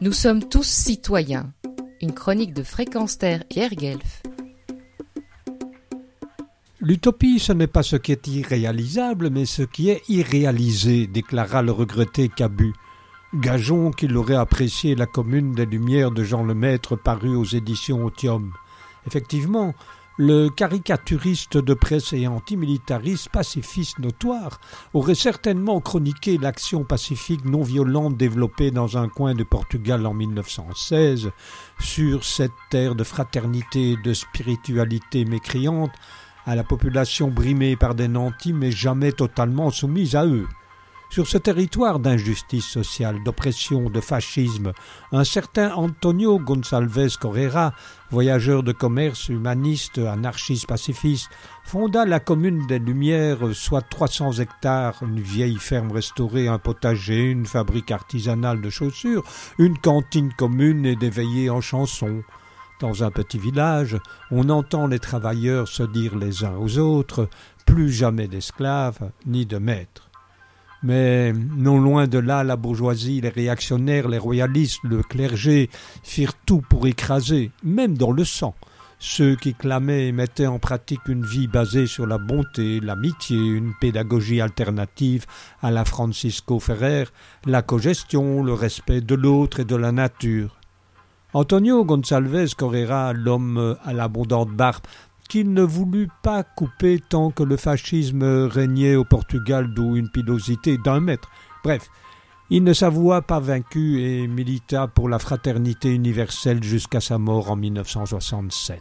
Nous sommes tous citoyens. Une chronique de Fréquence Terre Pierre Guelf. L'utopie, ce n'est pas ce qui est irréalisable, mais ce qui est irréalisé, déclara le regretté Cabu. Gageons qu'il aurait apprécié la commune des Lumières de Jean Lemaître paru aux éditions Otium. Effectivement, le caricaturiste de presse et antimilitariste pacifiste notoire aurait certainement chroniqué l'action pacifique non violente développée dans un coin de Portugal en 1916 sur cette terre de fraternité et de spiritualité mécriante à la population brimée par des nantis mais jamais totalement soumise à eux. Sur ce territoire d'injustice sociale, d'oppression, de fascisme, un certain Antonio Gonçalves Correra, voyageur de commerce, humaniste, anarchiste, pacifiste, fonda la commune des Lumières, soit 300 hectares, une vieille ferme restaurée, un potager, une fabrique artisanale de chaussures, une cantine commune et des veillées en chansons. Dans un petit village, on entend les travailleurs se dire les uns aux autres plus jamais d'esclaves ni de maîtres. Mais non loin de là, la bourgeoisie, les réactionnaires, les royalistes, le clergé firent tout pour écraser, même dans le sang, ceux qui clamaient et mettaient en pratique une vie basée sur la bonté, l'amitié, une pédagogie alternative à la Francisco Ferrer, la cogestion, le respect de l'autre et de la nature. Antonio Gonçalves Correra, l'homme à l'abondante barbe, qu'il ne voulut pas couper tant que le fascisme régnait au Portugal, d'où une pilosité d'un mètre. Bref, il ne s'avoua pas vaincu et milita pour la fraternité universelle jusqu'à sa mort en 1967.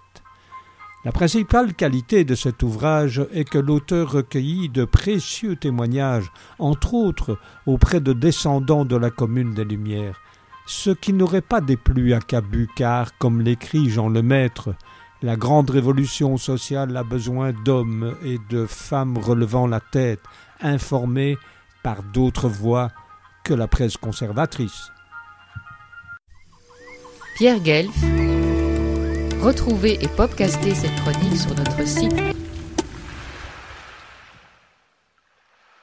La principale qualité de cet ouvrage est que l'auteur recueillit de précieux témoignages, entre autres auprès de descendants de la commune des Lumières, ce qui n'aurait pas déplu à Cabu car, comme l'écrit Jean Lemaître, la grande révolution sociale a besoin d'hommes et de femmes relevant la tête, informés par d'autres voix que la presse conservatrice. Pierre Guelf. Retrouvez et podcastez cette chronique sur notre site